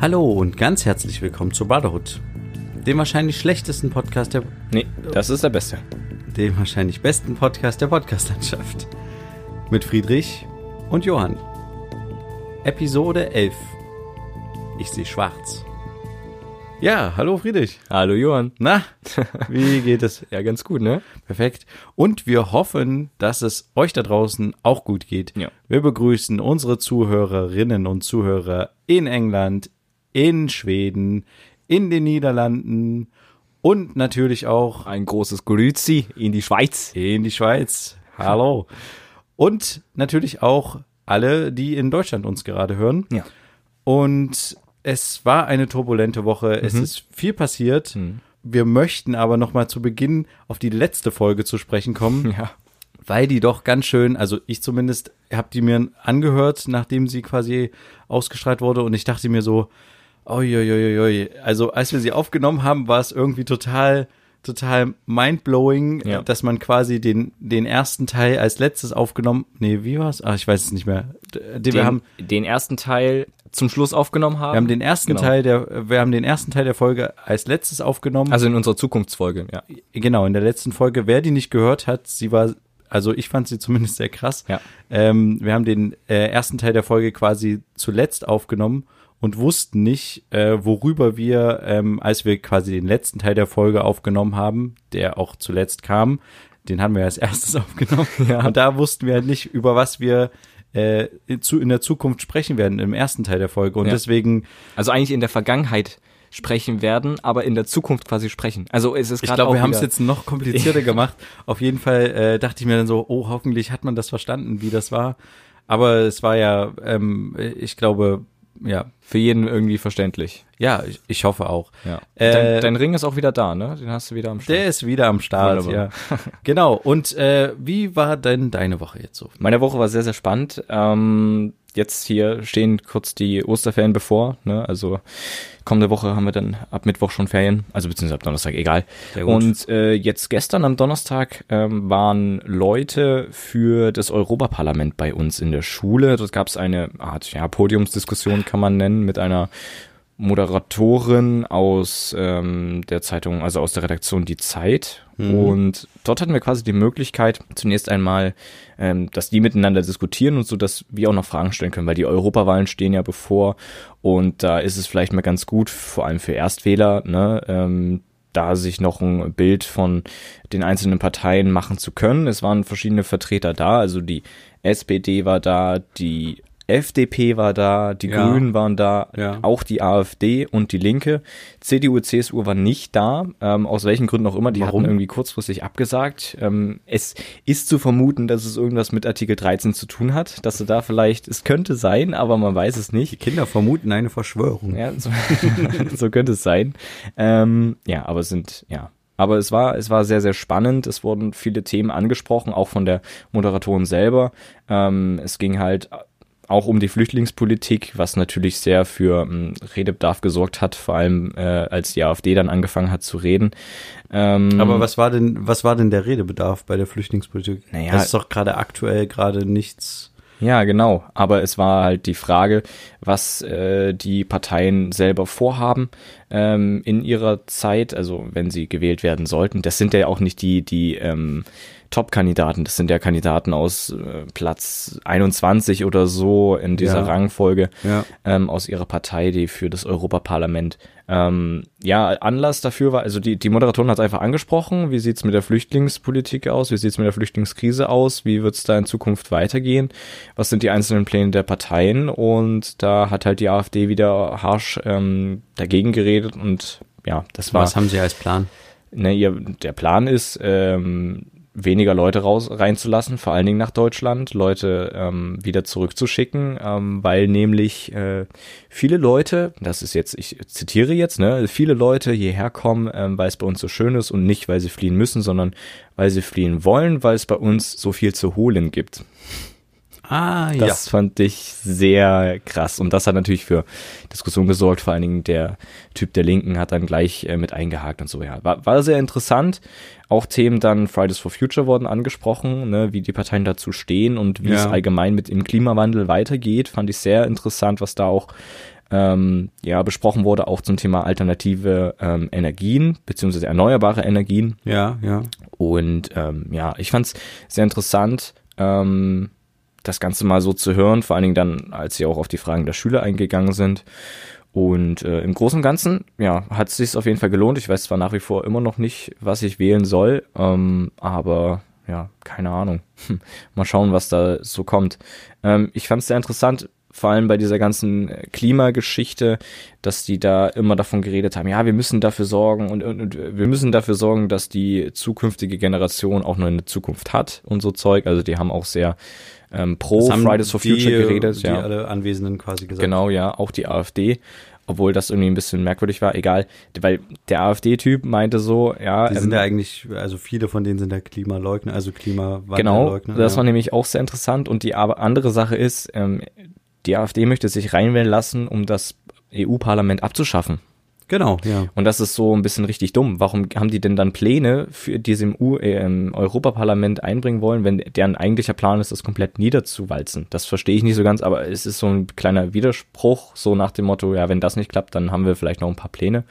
Hallo und ganz herzlich willkommen zu Brotherhood, dem wahrscheinlich schlechtesten Podcast der, Nee, das ist der beste. dem wahrscheinlich besten Podcast der Podcastlandschaft. Mit Friedrich und Johann. Episode 11. Ich sehe schwarz. Ja, hallo Friedrich. Hallo Johann. Na, wie geht es? Ja, ganz gut, ne? Perfekt. Und wir hoffen, dass es euch da draußen auch gut geht. Ja. Wir begrüßen unsere Zuhörerinnen und Zuhörer in England, in Schweden, in den Niederlanden und natürlich auch Ein großes Grüezi in die Schweiz. in die Schweiz. Hallo. Und natürlich auch alle, die in Deutschland uns gerade hören. Ja. Und es war eine turbulente Woche. Es ist viel passiert. Wir möchten aber noch mal zu Beginn auf die letzte Folge zu sprechen kommen, Ja. weil die doch ganz schön, also ich zumindest habe die mir angehört, nachdem sie quasi ausgestrahlt wurde und ich dachte mir so, oi, also als wir sie aufgenommen haben, war es irgendwie total total mindblowing, Ja. dass man quasi den den ersten Teil als letztes aufgenommen, nee, wie war's? Ah, ich weiß es nicht mehr. D- Den, Den, wir haben den ersten Teil zum Schluss aufgenommen haben. wir haben den ersten Genau. Teil der wir haben den ersten Teil der Folge als letztes aufgenommen. Also in unserer Zukunftsfolge, ja. Genau, in der letzten Folge, wer die nicht gehört hat, sie war, also ich fand sie zumindest sehr krass. Ja. Ähm, wir haben den äh, ersten Teil der Folge quasi zuletzt aufgenommen und wussten nicht, äh, worüber wir, ähm, als wir quasi den letzten Teil der Folge aufgenommen haben, der auch zuletzt kam, den haben wir als erstes aufgenommen. Ja. Und da wussten wir halt nicht, über was wir äh, in, zu, in der Zukunft sprechen werden im ersten Teil der Folge. Und Ja. deswegen Also eigentlich in der Vergangenheit sprechen werden, aber in der Zukunft quasi sprechen. Also es ist Ich gerade glaube, auch wir haben es jetzt noch komplizierter gemacht. Auf jeden Fall äh, dachte ich mir dann so, oh, hoffentlich hat man das verstanden, wie das war. Aber es war ja, ähm, ich glaube, ja, für jeden irgendwie verständlich. ja, ich, ich hoffe auch. Ja. Äh, dein, dein Ring ist auch wieder da, ne? Den hast du wieder am Start. Der ist wieder am Start, Wunderbar. ja. genau. Und äh, wie war denn deine Woche jetzt so? Meine Woche war sehr, sehr spannend. Ähm, jetzt hier stehen kurz die Osterferien bevor. Ne? Also kommende Woche haben wir dann ab Mittwoch schon Ferien, also beziehungsweise ab Donnerstag, egal. Und äh, jetzt gestern am Donnerstag ähm, waren Leute für das Europaparlament bei uns in der Schule. Dort gab es eine Art ja, Podiumsdiskussion, kann man nennen, mit einer Moderatorin aus ähm, der Zeitung, also aus der Redaktion Die Zeit. Und dort hatten wir quasi die Möglichkeit, zunächst einmal, ähm, dass die miteinander diskutieren und so, dass wir auch noch Fragen stellen können, weil die Europawahlen stehen ja bevor. Und da ist es vielleicht mal ganz gut, vor allem für Erstwähler, ne, ähm, da sich noch ein Bild von den einzelnen Parteien machen zu können. Es waren verschiedene Vertreter da, also die SPD war da, die FDP war da, die Ja. Grünen waren da, Ja. auch die AfD und die Linke. CDU, CSU war nicht da, ähm, aus welchen Gründen auch immer. Die Warum? hatten irgendwie kurzfristig abgesagt. Ähm, es ist zu vermuten, dass es irgendwas mit Artikel 13 zu tun hat, dass du da vielleicht, es könnte sein, aber man weiß es nicht. Die Kinder vermuten eine Verschwörung. Ja, so, so könnte es sein. Ähm, ja, aber es sind, ja. Aber es war, es war sehr, sehr spannend. Es wurden viele Themen angesprochen, auch von der Moderatorin selber. Ähm, es ging halt auch um die Flüchtlingspolitik, was natürlich sehr für ähm, Redebedarf gesorgt hat, vor allem äh, als die AfD dann angefangen hat zu reden. Ähm, Aber was war denn, was war denn der Redebedarf bei der Flüchtlingspolitik? Naja. das ist doch gerade aktuell gerade nichts. Ja, genau. Aber es war halt die Frage, was äh, die Parteien selber vorhaben ähm, in ihrer Zeit, also wenn sie gewählt werden sollten. Das sind ja auch nicht die, die ähm, Top-Kandidaten, das sind ja Kandidaten aus äh, Platz 21 oder so in dieser Ja. Rangfolge Ja. ähm, aus ihrer Partei, die für das Europaparlament. Ähm, ja, Anlass dafür war, also die, die Moderatorin hat es einfach angesprochen, wie sieht's mit der Flüchtlingspolitik aus, wie sieht's mit der Flüchtlingskrise aus, wie wird's da in Zukunft weitergehen, was sind die einzelnen Pläne der Parteien und da hat halt die AfD wieder harsch ähm, dagegen geredet und ja, das war Was haben sie als Plan? ne, ihr, der Plan ist, ähm, weniger Leute raus reinzulassen, vor allen Dingen nach Deutschland, Leute ähm, wieder zurückzuschicken, ähm, weil nämlich äh, viele Leute, das ist jetzt, ich zitiere jetzt, ne, viele Leute hierher kommen, ähm, weil es bei uns so schön ist und nicht, weil sie fliehen müssen, sondern weil sie fliehen wollen, weil es bei uns so viel zu holen gibt. Ah, Das fand ich sehr krass. Und das hat natürlich für Diskussion gesorgt. Vor allen Dingen der Typ der Linken hat dann gleich äh, mit eingehakt und so. Ja, war, war sehr interessant. Auch Themen dann Fridays for Future wurden angesprochen, ne, wie die Parteien dazu stehen und wie Ja. es allgemein mit dem Klimawandel weitergeht. Fand ich sehr interessant, was da auch ähm, ja besprochen wurde, auch zum Thema alternative ähm, Energien beziehungsweise erneuerbare Energien. Ja, ja. Und ähm, ja, ich fand es sehr interessant, ähm, das Ganze mal so zu hören, vor allen Dingen dann, als sie auch auf die Fragen der Schüler eingegangen sind. Und äh, im Großen und Ganzen, ja, hat es sich auf jeden Fall gelohnt. Ich weiß zwar nach wie vor immer noch nicht, was ich wählen soll, ähm, aber ja, keine Ahnung. Mal schauen, was da so kommt. Ähm, ich fand es sehr interessant, vor allem bei dieser ganzen Klimageschichte, dass die da immer davon geredet haben, ja, wir müssen dafür sorgen und, und, und, wir müssen dafür sorgen, dass die zukünftige Generation auch noch eine Zukunft hat und so Zeug. Also die haben auch sehr ähm, pro Fridays for Future die, geredet. Die ja. alle Anwesenden quasi gesagt. Genau, ja, auch die AfD. Obwohl das irgendwie ein bisschen merkwürdig war, egal, weil der AfD-Typ meinte so, ja. Die sind ähm, ja eigentlich, also viele von denen sind ja Klimaleugner, also Genau, Klimawandelleugner. das ja. war nämlich auch sehr interessant. Und die andere Sache ist, ähm, die AfD möchte sich reinwählen lassen, um das EU-Parlament abzuschaffen. Genau, ja. Und das ist so ein bisschen richtig dumm. Warum haben die denn dann Pläne, für die sie im, U äh, im Europaparlament einbringen wollen, wenn deren eigentlicher Plan ist, das komplett niederzuwalzen? Das verstehe ich nicht so ganz, aber es ist so ein kleiner Widerspruch, so nach dem Motto, ja, wenn das nicht klappt, dann haben wir vielleicht noch ein paar Pläne.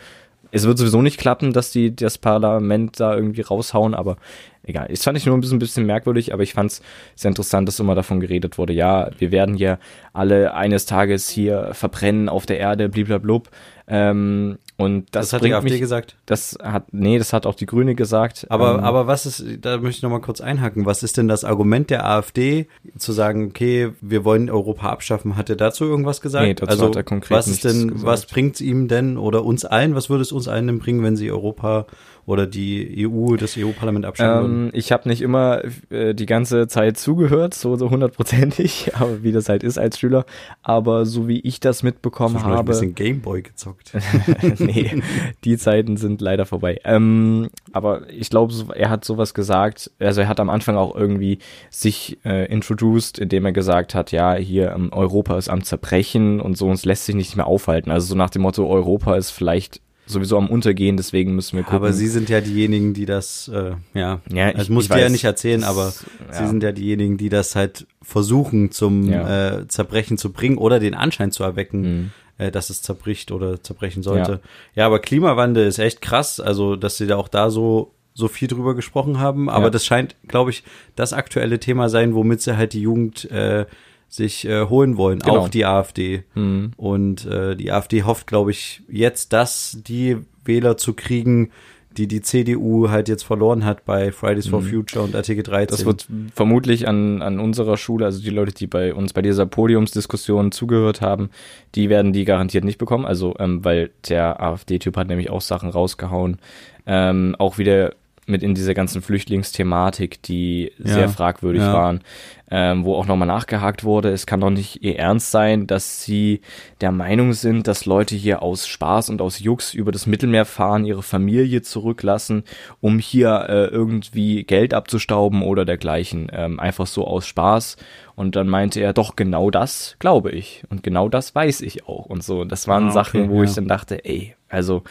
Es wird sowieso nicht klappen, dass die das Parlament da irgendwie raushauen, aber egal. Das fand ich nur ein bisschen, ein bisschen merkwürdig, aber ich fand es sehr interessant, dass immer davon geredet wurde, ja, wir werden hier alle eines Tages hier verbrennen auf der Erde, bliblablub. Ähm, und das, Das, hat die AfD mich, gesagt. das hat, nee, das hat auch die Grüne gesagt. Aber, ähm, aber was ist, da möchte ich noch mal kurz einhaken. Was ist denn das Argument der AfD, zu sagen, okay, wir wollen Europa abschaffen? Hat er dazu irgendwas gesagt? Nee, dazu also, hat er konkret was ist denn, gesagt. was bringt ihm denn oder uns allen, was würde es uns allen denn bringen, wenn sie Europa oder die EU, das EU-Parlament würden? Ähm, ich habe nicht immer äh, die ganze Zeit zugehört, so so hundertprozentig, aber wie das halt ist als Schüler. Aber so wie ich das mitbekommen Zwischendurch ein habe, bisschen Gameboy gezockt. nee, die Zeiten sind leider vorbei. Ähm, aber ich glaube, er hat sowas gesagt. Also er hat am Anfang auch irgendwie sich äh, introduced, indem er gesagt hat, ja, hier ähm, Europa ist am Zerbrechen und so, uns lässt sich nicht mehr aufhalten. Also so nach dem Motto, Europa ist vielleicht sowieso am Untergehen, deswegen müssen wir gucken. Aber Sie sind ja diejenigen, die das, äh, ja, Ja, ich- das ich du ja nicht erzählen, Das- aber ja. Sie sind ja diejenigen, die das halt versuchen zum Ja. äh, Zerbrechen zu bringen oder den Anschein zu erwecken, Mhm. äh, dass es zerbricht oder zerbrechen sollte. Ja. aber Klimawandel ist echt krass, also dass Sie da auch da so so viel drüber gesprochen haben, aber das scheint, glaube ich, das aktuelle Thema sein, womit sie halt die Jugend äh, sich äh, holen wollen, Genau. auch die AfD. Mhm. Und äh, die AfD hofft, glaube ich, jetzt, dass die Wähler zu kriegen, die die CDU halt jetzt verloren hat bei Fridays for Future und Artikel 13. Mhm. Das wird vermutlich an, an unserer Schule, also die Leute, die bei uns bei dieser Podiumsdiskussion zugehört haben, die werden die garantiert nicht bekommen. Also, ähm, weil der AfD-Typ hat nämlich auch Sachen rausgehauen. Ähm, auch wieder mit in dieser ganzen Flüchtlingsthematik, die Ja, sehr fragwürdig ja. waren, ähm, wo auch nochmal nachgehakt wurde. Es kann doch nicht ihr Ernst sein, dass sie der Meinung sind, dass Leute hier aus Spaß und aus Jux über das Mittelmeer fahren, ihre Familie zurücklassen, um hier äh, irgendwie Geld abzustauben oder dergleichen. Ähm, einfach so aus Spaß. Und dann meinte er, doch genau das glaube ich. Und genau das weiß ich auch. Und so. Das waren Ah, okay, Sachen, wo ja. ich dann dachte, ey, also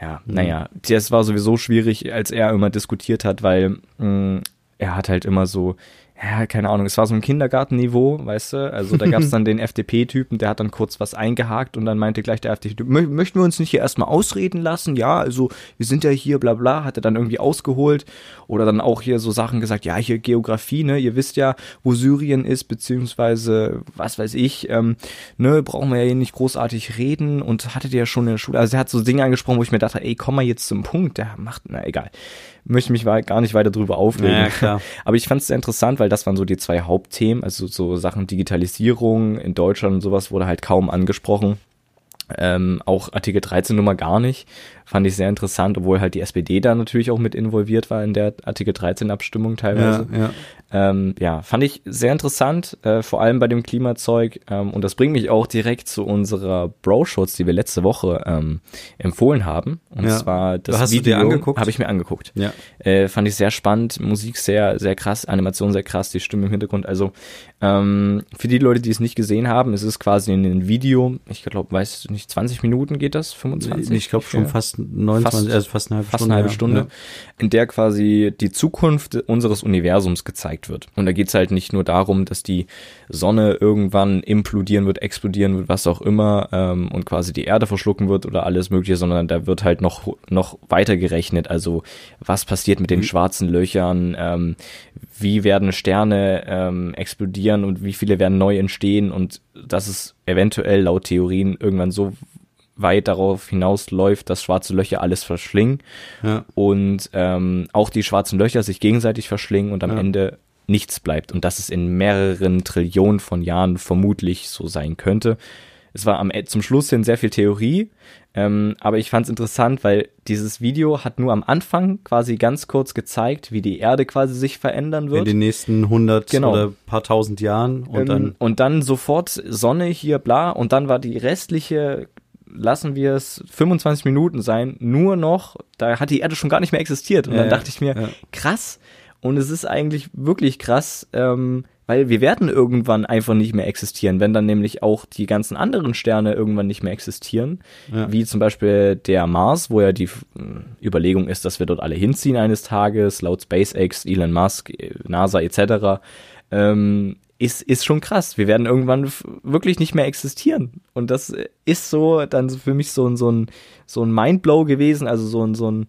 ja, naja, das war sowieso schwierig, als er immer diskutiert hat, weil mh, er hat halt immer so, ja, keine Ahnung, es war so ein Kindergartenniveau, weißt du? Also da gab es dann den FDP-Typen, der hat dann kurz was eingehakt und dann meinte gleich der FDP-Typ, "Mö- möchten wir uns nicht hier erstmal ausreden lassen? Ja, also wir sind ja hier, bla bla, hat er dann irgendwie ausgeholt oder dann auch hier so Sachen gesagt, ja, hier Geografie, ne, ihr wisst ja, wo Syrien ist, beziehungsweise, was weiß ich, ähm, ne, brauchen wir ja hier nicht großartig reden und hattet ihr ja schon in der Schule, also er hat so Dinge angesprochen, wo ich mir dachte, ey, komm mal jetzt zum Punkt, der macht, na egal, möchte mich gar nicht weiter drüber aufregen. Ja, klar. Aber ich fand es sehr interessant, weil das waren so die zwei Hauptthemen, also so Sachen Digitalisierung in Deutschland und sowas wurde halt kaum angesprochen. Ähm, auch Artikel 13 Nummer gar nicht. Fand ich sehr interessant, obwohl halt die SPD da natürlich auch mit involviert war in der Artikel 13 Abstimmung teilweise. ja, ja. Ähm, ja, fand ich sehr interessant, äh, vor allem bei dem Klimazeug. Ähm, und das bringt mich auch direkt zu unserer Bro-Shorts, die wir letzte Woche ähm, empfohlen haben. Und Ja. zwar das Hast Video habe ich mir angeguckt. Ja. Äh, fand ich sehr spannend, Musik sehr, sehr krass, Animation sehr krass, die Stimme im Hintergrund. Also ähm, für die Leute, die es nicht gesehen haben, es ist quasi ein Video, ich glaube, weiß nicht, nicht, 20 Minuten geht das, 25? Ich glaube schon fast 29, Fast- also fast eine halbe fast Stunde. eine halbe. Stunde, Ja. in der quasi die Zukunft unseres Universums gezeigt wird. Und da geht's halt nicht nur darum, dass die Sonne irgendwann implodieren wird, explodieren wird, was auch immer, ähm, und quasi die Erde verschlucken wird oder alles Mögliche, sondern da wird halt noch, noch weiter gerechnet. Also was passiert mit den schwarzen Löchern, ähm, wie werden Sterne ähm, explodieren und wie viele werden neu entstehen und dass es eventuell laut Theorien irgendwann so weit darauf hinausläuft, dass schwarze Löcher alles verschlingen Ja. und ähm, auch die schwarzen Löcher sich gegenseitig verschlingen und am Ja. Ende nichts bleibt und dass es in mehreren Trillionen von Jahren vermutlich so sein könnte. Es war am, E- zum Schluss hin sehr viel Theorie, ähm, aber ich fand es interessant, weil dieses Video hat nur am Anfang quasi ganz kurz gezeigt, wie die Erde quasi sich verändern In wird. den nächsten 100 Genau. oder paar tausend Jahren und Ähm, dann und dann sofort Sonne hier, bla. Und dann war die restliche, lassen wir es 25 Minuten sein, nur noch, da hat die Erde schon gar nicht mehr existiert. Und Ja, dann dachte ich mir, ja. krass. Und es ist eigentlich wirklich krass, ähm, weil wir werden irgendwann einfach nicht mehr existieren, wenn dann nämlich auch die ganzen anderen Sterne irgendwann nicht mehr existieren, Ja. wie zum Beispiel der Mars, wo ja die äh, Überlegung ist, dass wir dort alle hinziehen eines Tages, laut SpaceX, Elon Musk, äh, NASA etc., ähm, ist, ist schon krass. Wir werden irgendwann wirklich nicht mehr existieren. Und das äh, ist so dann für mich so ein, so ein, so ein Mindblow gewesen, also so ein, so ein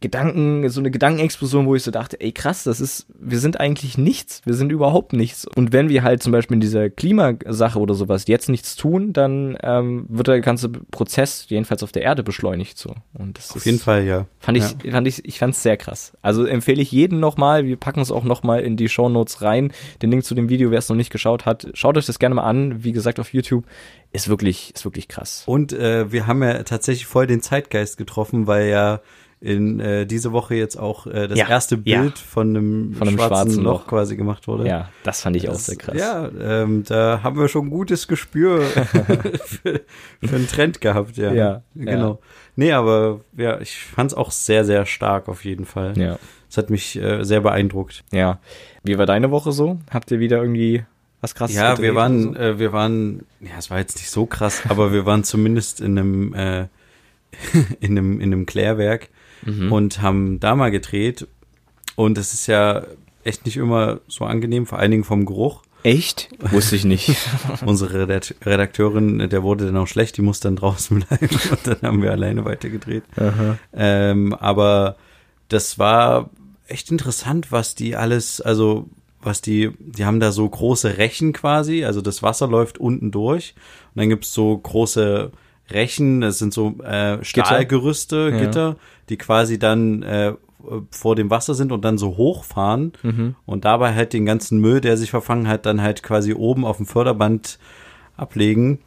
Gedanken, so eine Gedankenexplosion, wo ich so dachte, ey krass, das ist, wir sind eigentlich nichts, wir sind überhaupt nichts. Und wenn wir halt zum Beispiel in dieser Klimasache oder sowas jetzt nichts tun, dann ähm, wird der ganze Prozess jedenfalls auf der Erde beschleunigt so. Und das auf ist, jeden Fall, ja. Fand ich, fand ich, ich fand's sehr krass. Also empfehle ich jedem nochmal, wir packen es auch nochmal in die Shownotes rein, den Link zu dem Video, wer es noch nicht geschaut hat, schaut euch das gerne mal an, wie gesagt auf YouTube, ist wirklich, ist wirklich krass. Und äh, wir haben ja tatsächlich voll den Zeitgeist getroffen, weil ja in äh, diese Woche jetzt auch äh, das Ja, erste ja. Bild von einem, Von einem schwarzen, schwarzen Loch Loch. quasi gemacht wurde. Ja, das fand ich auch Das- sehr krass. Ja, ähm, da haben wir schon ein gutes Gespür für, für einen Trend gehabt, ja. Ja, genau. Nee, aber ja, ich fand's auch sehr, sehr stark auf jeden Fall. ja. Es hat mich äh, sehr beeindruckt. Ja. Wie war deine Woche so? Habt ihr wieder irgendwie was krasses Ja, wir waren, oder äh, wir waren, ja, es war jetzt nicht so krass, aber wir waren zumindest in einem, äh, in einem, in einem Klärwerk Mhm. und haben da mal gedreht. Und es ist ja echt nicht immer so angenehm, vor allen Dingen vom Geruch. Echt? Wusste ich nicht. Unsere Redakt- Redakteurin, der wurde dann auch schlecht, die muss dann draußen bleiben und dann haben wir alleine weitergedreht. Ähm, aber das war echt interessant, was die alles, also was die, die haben da so große Rechen quasi, also das Wasser läuft unten durch und dann gibt's so große Rechen, das sind so äh, Stahlgerüste, Ja. Gitter, die quasi dann äh, vor dem Wasser sind und dann so hochfahren Mhm. und dabei halt den ganzen Müll, der sich verfangen hat, dann halt quasi oben auf dem Förderband ablegen.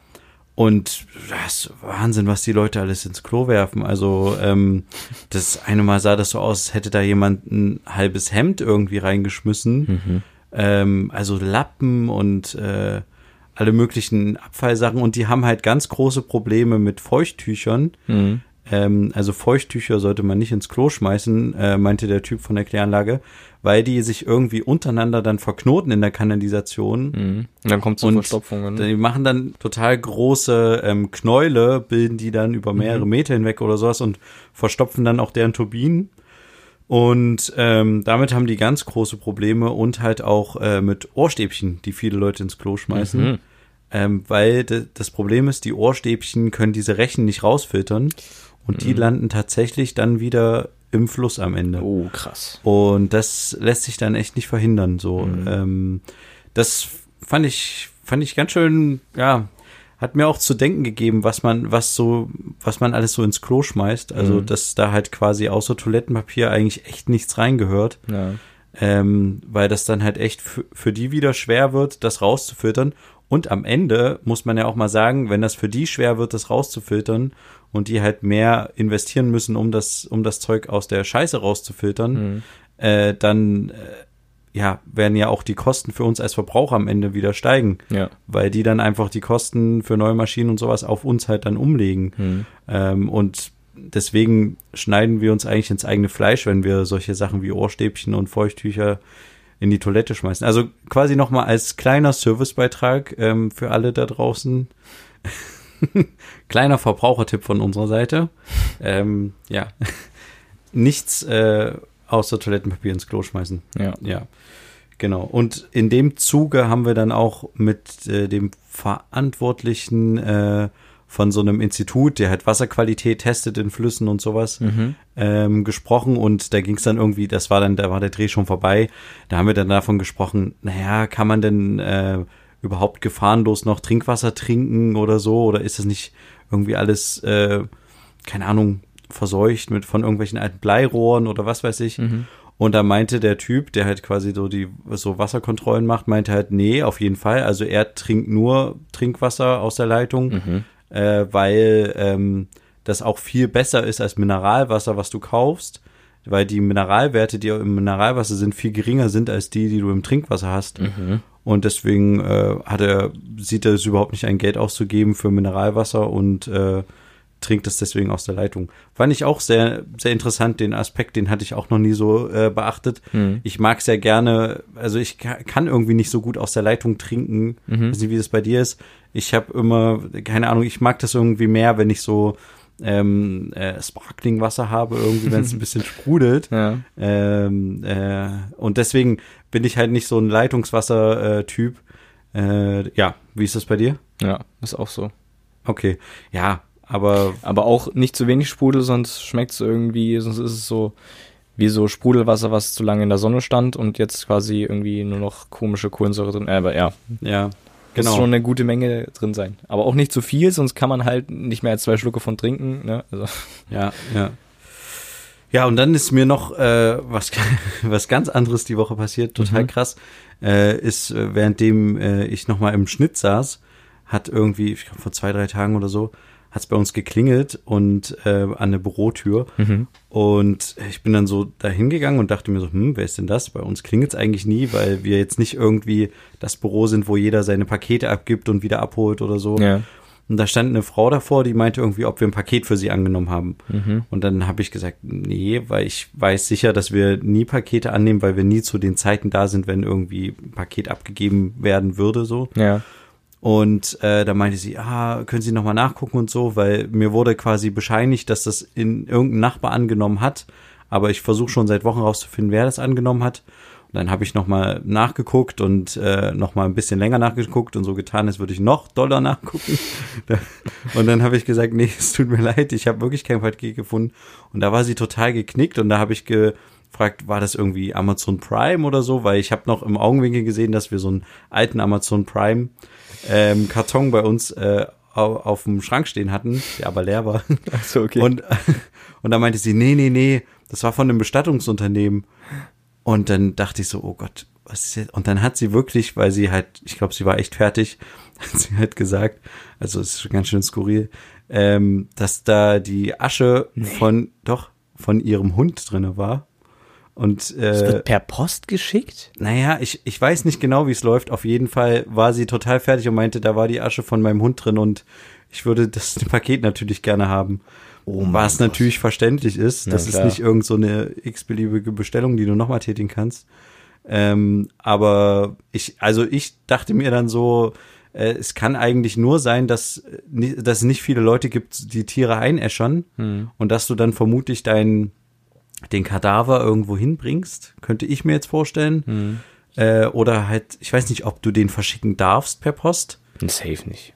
Und das ist Wahnsinn, was die Leute alles ins Klo werfen. Also ähm, das eine Mal sah das so aus, als hätte da jemand ein halbes Hemd irgendwie reingeschmissen. Ähm, also Lappen und äh, alle möglichen Abfallsachen. Und die haben halt ganz große Probleme mit Feuchttüchern. Mhm. Ähm, also Feuchttücher sollte man nicht ins Klo schmeißen, äh, meinte der Typ von der Kläranlage, weil die sich irgendwie untereinander dann verknoten in der Kanalisation. Mhm. Und dann kommt zu Und Verstopfungen. Die machen dann total große ähm, Knäule, bilden die dann über mehrere Meter hinweg oder sowas und verstopfen dann auch deren Turbinen. Und ähm, damit haben die ganz große Probleme und halt auch äh, mit Ohrstäbchen, die viele Leute ins Klo schmeißen. Mhm. Ähm, weil das Problem ist, die Ohrstäbchen können diese Rechen nicht rausfiltern und die landen tatsächlich dann wieder im Fluss am Ende. Oh, krass. Und das lässt sich dann echt nicht verhindern. So, Mhm. ähm, das fand ich, fand ich ganz schön, ja, hat mir auch zu denken gegeben, was man, was so, was man alles so ins Klo schmeißt. Also, Mhm. dass da halt quasi außer Toilettenpapier eigentlich echt nichts reingehört. Ja. Ähm, weil das dann halt echt für, die wieder schwer wird, das rauszufiltern. Und am Ende muss man ja auch mal sagen, wenn das für die schwer wird, das rauszufiltern und die halt mehr investieren müssen, um das, um das Zeug aus der Scheiße rauszufiltern, Mhm. äh, dann äh, ja, werden ja auch die Kosten für uns als Verbraucher am Ende wieder steigen, Ja. weil die dann einfach die Kosten für neue Maschinen und sowas auf uns halt dann umlegen. Mhm. Ähm, und deswegen schneiden wir uns eigentlich ins eigene Fleisch, wenn wir solche Sachen wie Ohrstäbchen und Feuchttücher in die Toilette schmeißen. Also quasi nochmal als kleiner Servicebeitrag ähm, für alle da draußen. Kleiner Verbrauchertipp von unserer Seite. Ähm, ja. Nichts äh, außer Toilettenpapier ins Klo schmeißen. Ja. Ja. Genau. Und in dem Zuge haben wir dann auch mit äh, dem Verantwortlichen äh, von so einem Institut, der halt Wasserqualität testet in Flüssen und sowas, Mhm. ähm, gesprochen und da ging es dann irgendwie, das war dann, da war der Dreh schon vorbei, da haben wir dann davon gesprochen, naja, kann man denn äh, überhaupt gefahrenlos noch Trinkwasser trinken oder so oder ist das nicht irgendwie alles, äh, keine Ahnung, verseucht mit von irgendwelchen alten Bleirohren oder was weiß ich. Und da meinte der Typ, der halt quasi so die so Wasserkontrollen macht, meinte halt, nee, auf jeden Fall. Also er trinkt nur Trinkwasser aus der Leitung, äh, weil ähm, das auch viel besser ist als Mineralwasser, was du kaufst, weil die Mineralwerte, die im Mineralwasser sind, viel geringer sind als die, die du im Trinkwasser hast. Und deswegen äh, hat er, sieht er es überhaupt nicht ein, Geld auszugeben für Mineralwasser und äh, trinkt es deswegen aus der Leitung. Fand ich auch sehr, sehr interessant, den Aspekt, den hatte ich auch noch nie so äh, beachtet. Ich mag sehr gerne, also ich ka- kann irgendwie nicht so gut aus der Leitung trinken. Weiß nicht, wie das bei dir ist. Ich habe immer, keine Ahnung, ich mag das irgendwie mehr, wenn ich so ähm, äh, Sparkling-Wasser habe, irgendwie, wenn es ein bisschen sprudelt. Ja. Ähm, äh, und deswegen bin ich halt nicht so ein Leitungswasser-Typ. Äh, ja, wie ist das bei dir? Ja, ist auch so. Okay, ja, aber Aber auch nicht zu wenig Sprudel, sonst schmeckt es irgendwie, sonst ist es so wie so Sprudelwasser, was zu lange in der Sonne stand und jetzt quasi irgendwie nur noch komische Kohlensäure drin. Äh, aber ja, ja, muss genau. schon eine gute Menge drin sein. Aber auch nicht zu viel, sonst kann man halt nicht mehr als zwei Schlucke von trinken. Ne? Also, Ja, ja. Ja, und dann ist mir noch äh, was, was ganz anderes die Woche passiert, total Mhm. krass, äh, ist, äh, währenddem äh, ich nochmal im Schnitt saß, hat irgendwie, ich glaube vor zwei, drei Tagen oder so, hat es bei uns geklingelt und äh, an der Bürotür. Und ich bin dann so da hingegangen und dachte mir so, hm, wer ist denn das? Bei uns klingelt es eigentlich nie, weil wir jetzt nicht irgendwie das Büro sind, wo jeder seine Pakete abgibt und wieder abholt oder so. ja. Und da stand eine Frau davor, die meinte irgendwie, ob wir ein Paket für sie angenommen haben. Und dann habe ich gesagt, nee, weil ich weiß sicher, dass wir nie Pakete annehmen, weil wir nie zu den Zeiten da sind, wenn irgendwie ein Paket abgegeben werden würde, so. Ja. Und äh, da meinte sie, ah, können Sie nochmal nachgucken und so, weil mir wurde quasi bescheinigt, dass das in irgendein Nachbar angenommen hat. Aber ich versuche schon seit Wochen rauszufinden, wer das angenommen hat. Und dann habe ich nochmal nachgeguckt und äh, nochmal ein bisschen länger nachgeguckt und so getan, als würde ich noch doller nachgucken. und dann habe ich gesagt, nee, es tut mir leid, ich habe wirklich kein Paket gefunden. Und da war sie total geknickt und da habe ich gefragt, war das irgendwie Amazon Prime oder so? Weil ich habe noch im Augenwinkel gesehen, dass wir so einen alten Amazon Prime ähm, Karton bei uns äh, au- auf dem Schrank stehen hatten, der aber leer war. Ach so, okay. Und, und da meinte sie, nee, nee, nee, das war von einem Bestattungsunternehmen. Und dann dachte ich so, oh Gott, was ist jetzt? Und dann hat sie wirklich, weil sie halt, ich glaube, sie war echt fertig, hat sie halt gesagt, also es ist schon ganz schön skurril, ähm, dass da die Asche von, doch, von ihrem Hund drinne war. Und Es äh, wird per Post geschickt? naja, ich, ich weiß nicht genau, wie es läuft. Auf jeden Fall war sie total fertig und meinte, da war die Asche von meinem Hund drin und ich würde das Paket natürlich gerne haben. Oh Was Gott. natürlich verständlich ist. Das Na ist nicht irgend so eine x-beliebige Bestellung, die du nochmal tätigen kannst. Ähm, aber ich, also ich dachte mir dann so, äh, es kann eigentlich nur sein, dass, äh, dass es nicht viele Leute gibt, die Tiere einäschern Hm. und dass du dann vermutlich deinen den Kadaver irgendwo hinbringst, könnte ich mir jetzt vorstellen. Hm. Äh, oder halt, ich weiß nicht, ob du den verschicken darfst per Post. Safe nicht.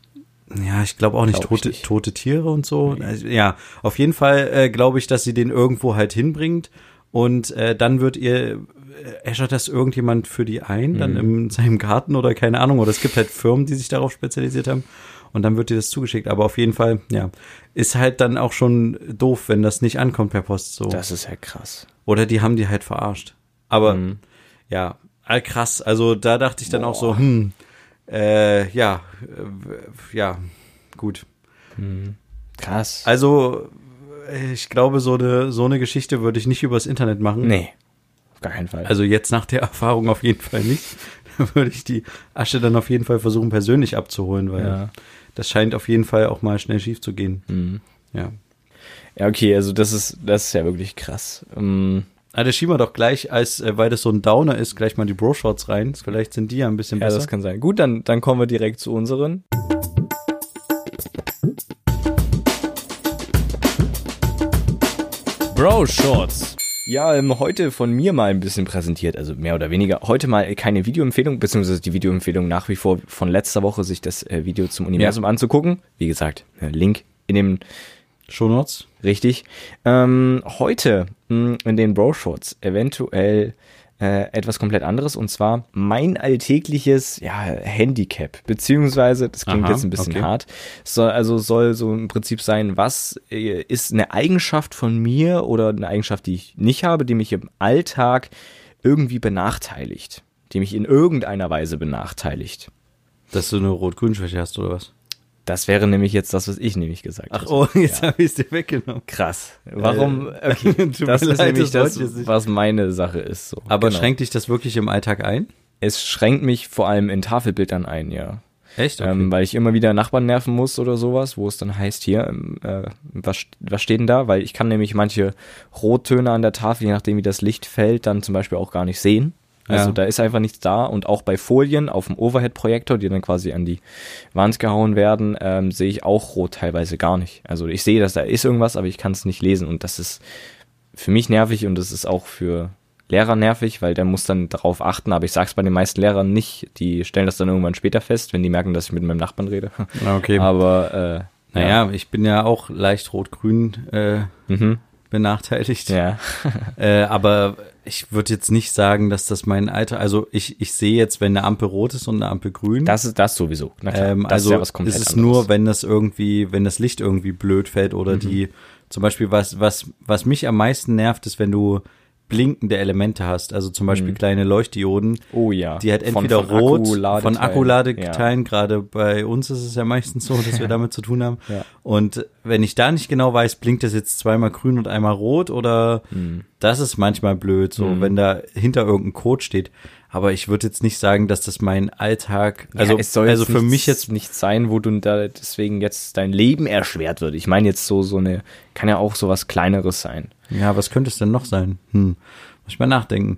Ja, ich glaube auch nicht Glaub tote, nicht. tote Tiere und so. Also, ja, auf jeden Fall äh, glaube ich, dass sie den irgendwo halt hinbringt und äh, dann wird ihr äh, äschert das irgendjemand für die ein, dann Mhm. in seinem Garten oder keine Ahnung. Oder es gibt halt Firmen, die sich darauf spezialisiert haben und dann wird dir das zugeschickt. Aber auf jeden Fall, ja, ist halt dann auch schon doof, wenn das nicht ankommt per Post so. Das ist ja krass. Oder die haben die halt verarscht. Aber Mhm. ja, all krass. Also da dachte ich dann auch so, hm, äh, ja, äh, ja, gut. Krass. Also ich glaube, so eine so eine Geschichte würde ich nicht übers Internet machen. nee, auf gar keinen Fall. Also jetzt nach der Erfahrung auf jeden Fall nicht. Da würde ich die Asche dann auf jeden Fall versuchen, persönlich abzuholen, weil ja. das scheint auf jeden Fall auch mal schnell schief zu gehen. Mhm. Ja. ja, okay, also das ist, das ist ja wirklich krass. Ähm, Also schieben wir doch gleich, als äh, weil das so ein Downer ist, gleich mal die Bro-Shots rein. Vielleicht sind die ja ein bisschen ja, besser. das kann sein. Gut, dann, dann kommen wir direkt zu unseren. Bro Shorts. Ja, ähm, heute von mir mal ein bisschen präsentiert, also mehr oder weniger. Heute mal keine Videoempfehlung, beziehungsweise die Videoempfehlung nach wie vor von letzter Woche, sich das äh, Video zum Universum ja. anzugucken. Wie gesagt, äh, Link in dem Shownotes. Richtig. Ähm, heute mh, in den Bro Shorts eventuell äh, etwas komplett anderes und zwar mein alltägliches ja, Handicap, beziehungsweise, das klingt Aha, jetzt ein bisschen okay. hart, soll, also soll so im Prinzip sein, was äh, ist eine Eigenschaft von mir oder eine Eigenschaft, die ich nicht habe, die mich im Alltag irgendwie benachteiligt, die mich in irgendeiner Weise benachteiligt. Dass du eine Rot-Grün-Schwäche hast oder was? Das wäre nämlich jetzt das, was ich nämlich gesagt habe. Ach oh, jetzt ja. habe ich es dir weggenommen. Krass. Warum? Äh, okay. das ist leid, nämlich das, was meine Sache ist. So. Aber genau. schränkt dich das wirklich im Alltag ein? Es schränkt mich vor allem in Tafelbildern ein, ja. Echt? Okay. Ähm, weil ich immer wieder Nachbarn nerven muss oder sowas, wo es dann heißt, hier, ähm, äh, was, was steht denn da? Weil ich kann nämlich manche Rottöne an der Tafel, je nachdem wie das Licht fällt, dann zum Beispiel auch gar nicht sehen. Also ja. da ist einfach nichts da und auch bei Folien auf dem Overhead-Projektor, die dann quasi an die Wand gehauen werden, ähm, sehe ich auch rot teilweise gar nicht. Also ich sehe, dass da ist irgendwas, aber ich kann es nicht lesen und das ist für mich nervig und das ist auch für Lehrer nervig, weil der muss dann darauf achten, aber ich sag's bei den meisten Lehrern nicht, die stellen das dann irgendwann später fest, wenn die merken, dass ich mit meinem Nachbarn rede. Okay. Aber äh, naja, ja. ich bin ja auch leicht rot-grün äh, mhm. Benachteiligt. Ja. äh, aber ich würde jetzt nicht sagen, dass das mein Alter, also ich, ich sehe jetzt, wenn eine Ampel rot ist und eine Ampel grün. Das ist das sowieso. Na klar, ähm, das also ist ja was komplett ist es anderes. nur, wenn das irgendwie, wenn das Licht irgendwie blöd fällt oder mhm. die, zum Beispiel was, was, was mich am meisten nervt, ist, wenn du blinkende Elemente hast, also zum Beispiel mhm. kleine Leuchtdioden. Oh ja. Die halt entweder von, von rot Akku von Akkuladeteilen, ja. gerade bei uns ist es ja meistens so, dass wir damit zu tun haben. Ja. Und wenn ich da nicht genau weiß, blinkt das jetzt zweimal grün und einmal rot oder mhm. das ist manchmal blöd, so mhm. wenn da hinter irgendein Code steht. Aber ich würde jetzt nicht sagen, dass das mein Alltag, also, ja, es soll also für mich jetzt nicht sein, wo du da deswegen jetzt dein Leben erschwert wird. Ich meine jetzt so, so eine, kann ja auch so was Kleineres sein. Ja, was könnte es denn noch sein? Hm, muss ich mal nachdenken.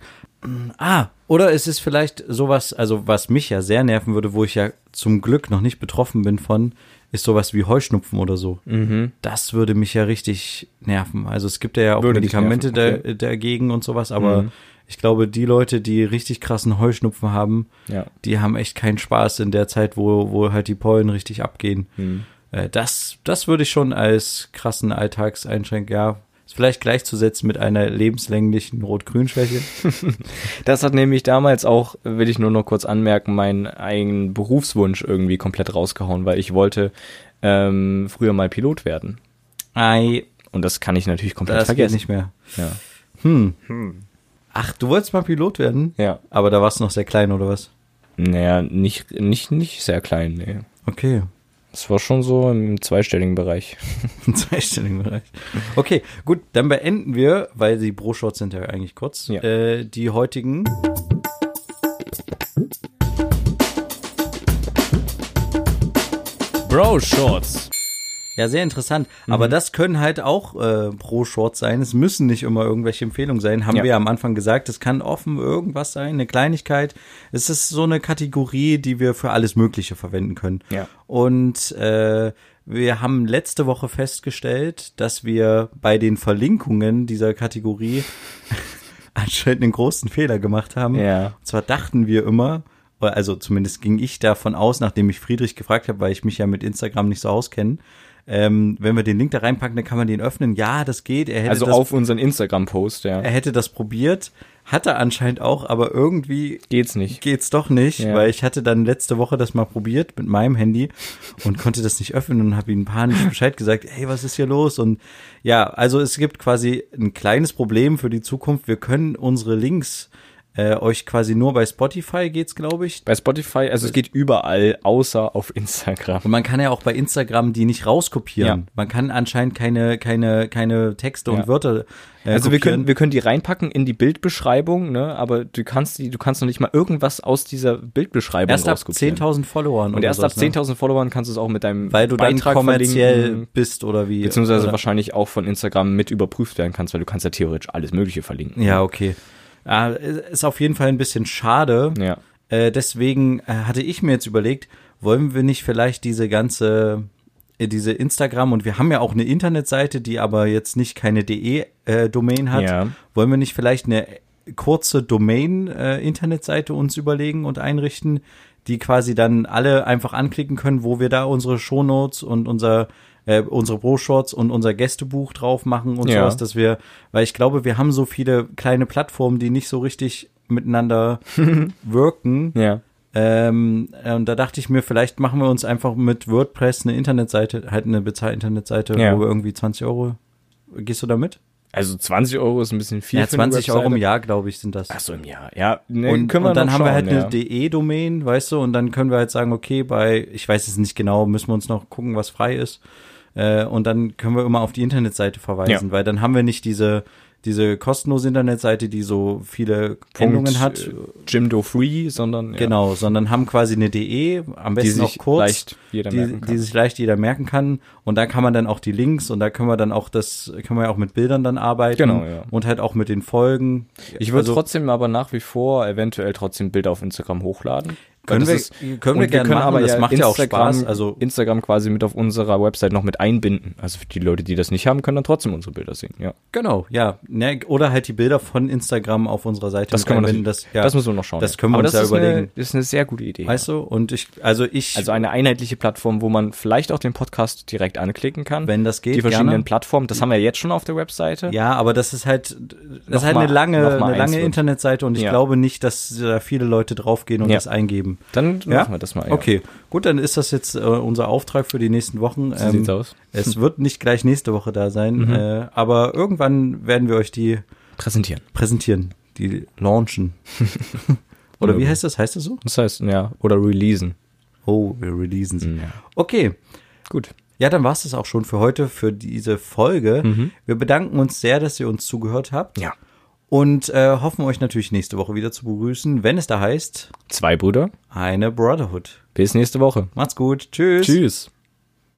Ah, oder ist es vielleicht sowas, also was mich ja sehr nerven würde, wo ich ja zum Glück noch nicht betroffen bin von, ist sowas wie Heuschnupfen oder so. Mhm. Das würde mich ja richtig nerven. Also es gibt ja auch würde Medikamente okay. dagegen und sowas, aber mhm. ich glaube, die Leute, die richtig krassen Heuschnupfen haben, ja. die haben echt keinen Spaß in der Zeit, wo, wo halt die Pollen richtig abgehen. Mhm. Das, das würde ich schon als krassen Alltagseinschränk, ja, ist vielleicht gleichzusetzen mit einer lebenslänglichen Rot-Grün-Schwäche. das hat nämlich damals auch, will ich nur noch kurz anmerken, meinen eigenen Berufswunsch irgendwie komplett rausgehauen, weil ich wollte ähm, früher mal Pilot werden. Ei. Und das kann ich natürlich komplett das vergessen. nicht mehr. Ja. Hm. hm. Ach, du wolltest mal Pilot werden? Ja. Aber da warst du noch sehr klein, oder was? Naja, nicht, nicht, nicht sehr klein, nee. Okay. Das war schon so im zweistelligen Bereich. Im zweistelligen Bereich. Okay, gut, dann beenden wir, weil die Bro-Shorts sind ja eigentlich kurz, ja. Äh, die heutigen. Bro-Shorts. Ja, sehr interessant. Mhm. Aber das können halt auch äh, pro Short sein. Es müssen nicht immer irgendwelche Empfehlungen sein. Haben ja. wir ja am Anfang gesagt. Es kann offen irgendwas sein, eine Kleinigkeit. Es ist so eine Kategorie, die wir für alles Mögliche verwenden können. Ja. Und äh, wir haben letzte Woche festgestellt, dass wir bei den Verlinkungen dieser Kategorie anscheinend einen großen Fehler gemacht haben. Ja. Und zwar dachten wir immer, also zumindest ging ich davon aus, nachdem ich Friedrich gefragt habe, weil ich mich ja mit Instagram nicht so auskenne, ähm, wenn wir den Link da reinpacken, dann kann man den öffnen. Ja, das geht. Er hätte also das, auf unseren Instagram-Post, ja. Er hätte das probiert, hat er anscheinend auch, aber irgendwie geht's nicht. Geht's doch nicht, ja. weil ich hatte dann letzte Woche das mal probiert mit meinem Handy und konnte das nicht öffnen und habe ihm panisch Bescheid gesagt, hey, was ist hier los? Und ja, also es gibt quasi ein kleines Problem für die Zukunft. Wir können unsere Links äh, euch quasi nur bei Spotify geht's, glaube ich. Bei Spotify, also es geht überall, außer auf Instagram. Und man kann ja auch bei Instagram die nicht rauskopieren. Ja. Man kann anscheinend keine, keine, keine Texte ja. und Wörter. Äh, also wir können, wir können die reinpacken in die Bildbeschreibung, ne? Aber du kannst die, du kannst noch nicht mal irgendwas aus dieser Bildbeschreibung erst rauskopieren. Erst ab 10.000 Followern. Und erst ab 10.000 ne? Followern kannst du es auch mit deinem weil du Beitrag dann kommerziell bist oder wie. Beziehungsweise oder? wahrscheinlich auch von Instagram mit überprüft werden kannst, weil du kannst ja theoretisch alles Mögliche verlinken. Ja, okay. Ja, ist auf jeden Fall ein bisschen schade. Ja. Äh, deswegen äh, hatte ich mir jetzt überlegt, wollen wir nicht vielleicht diese ganze äh, diese Instagram und wir haben ja auch eine Internetseite, die aber jetzt nicht keine DE-Domain hat. Ja. Wollen wir nicht vielleicht eine kurze Domain-Internetseite uns überlegen und einrichten, die quasi dann alle einfach anklicken können, wo wir da unsere Shownotes und unser äh, unsere Broshorts und unser Gästebuch drauf machen und Ja. sowas, dass wir, weil ich glaube, wir haben so viele kleine Plattformen, die nicht so richtig miteinander wirken. Ja. Ähm, äh, und da dachte ich mir, vielleicht machen wir uns einfach mit WordPress eine Internetseite, halt eine Bezahl-Internetseite, Ja. wo wir irgendwie 20 Euro. Gehst du da mit? Also 20 Euro ist ein bisschen viel. ja, für eine 20 Euro im. Jahr, glaube ich, sind das. Ach so, im Jahr. Ja, ne, und, können wir und dann haben wir schauen, halt ja. eine DE-Domain, weißt du, und dann können wir halt sagen, okay, bei, ich weiß es nicht genau, müssen wir uns noch gucken, was frei ist. Äh, und dann können wir immer auf die Internetseite verweisen, Ja. weil dann haben wir nicht diese, diese kostenlose Internetseite, die so viele Endungen hat. äh, Jimdo Free, sondern ja, Genau, sondern haben quasi eine DE, am besten auch kurz, leicht jeder die, die sich leicht jeder merken kann. Und da kann man dann auch die Links und da können wir dann auch das, können wir ja auch mit Bildern dann arbeiten. Genau, ja. Und halt auch mit den Folgen. Ich würde Also, trotzdem aber nach wie vor eventuell trotzdem Bilder auf Instagram hochladen. Können wir- das können wir gerne machen, das macht ja auch Spaß, also- Instagram quasi mit auf unserer Website noch mit einbinden. Also für die Leute, die das nicht haben, können dann trotzdem unsere Bilder sehen. Ja, Genau, ja. Ne, oder halt die Bilder von Instagram auf unserer Seite. das man einbinden, das, ja, das müssen wir noch schauen. Das ja. können wir aber uns ja ist Eine, überlegen. das ist eine sehr gute Idee. Weißt du? Und ich, also ich, Also eine einheitliche Plattform, wo man vielleicht auch den Podcast direkt anklicken kann. wenn das geht, die verschiedenen gerne. Plattformen, das haben wir jetzt schon auf der Webseite. Ja, aber das ist halt, das ist halt mal- eine lange, eine lange. Internetseite und ich Ja. glaube nicht, dass da viele Leute draufgehen und Ja. das eingeben. Dann Ja? machen wir das mal. Ja. Okay, gut, dann ist das jetzt äh, unser Auftrag für die nächsten Wochen. So sieht's aus. Es wird nicht gleich nächste Woche da sein, Mhm. äh, aber irgendwann werden wir euch die Präsentieren. präsentieren, die launchen. Oder wie heißt das? Heißt das so? Das heißt, ja, oder releasen. Oh, wir releasen sie. Ja. Okay, Gut. ja, dann war es das auch schon für heute, für diese Folge. Mhm. Wir bedanken uns sehr, dass ihr uns zugehört habt Ja. Und äh, hoffen euch natürlich nächste Woche wieder zu begrüßen, wenn es da heißt, Zwei Brüder. eine Brotherhood. Bis nächste Woche. Macht's gut. Tschüss. Tschüss.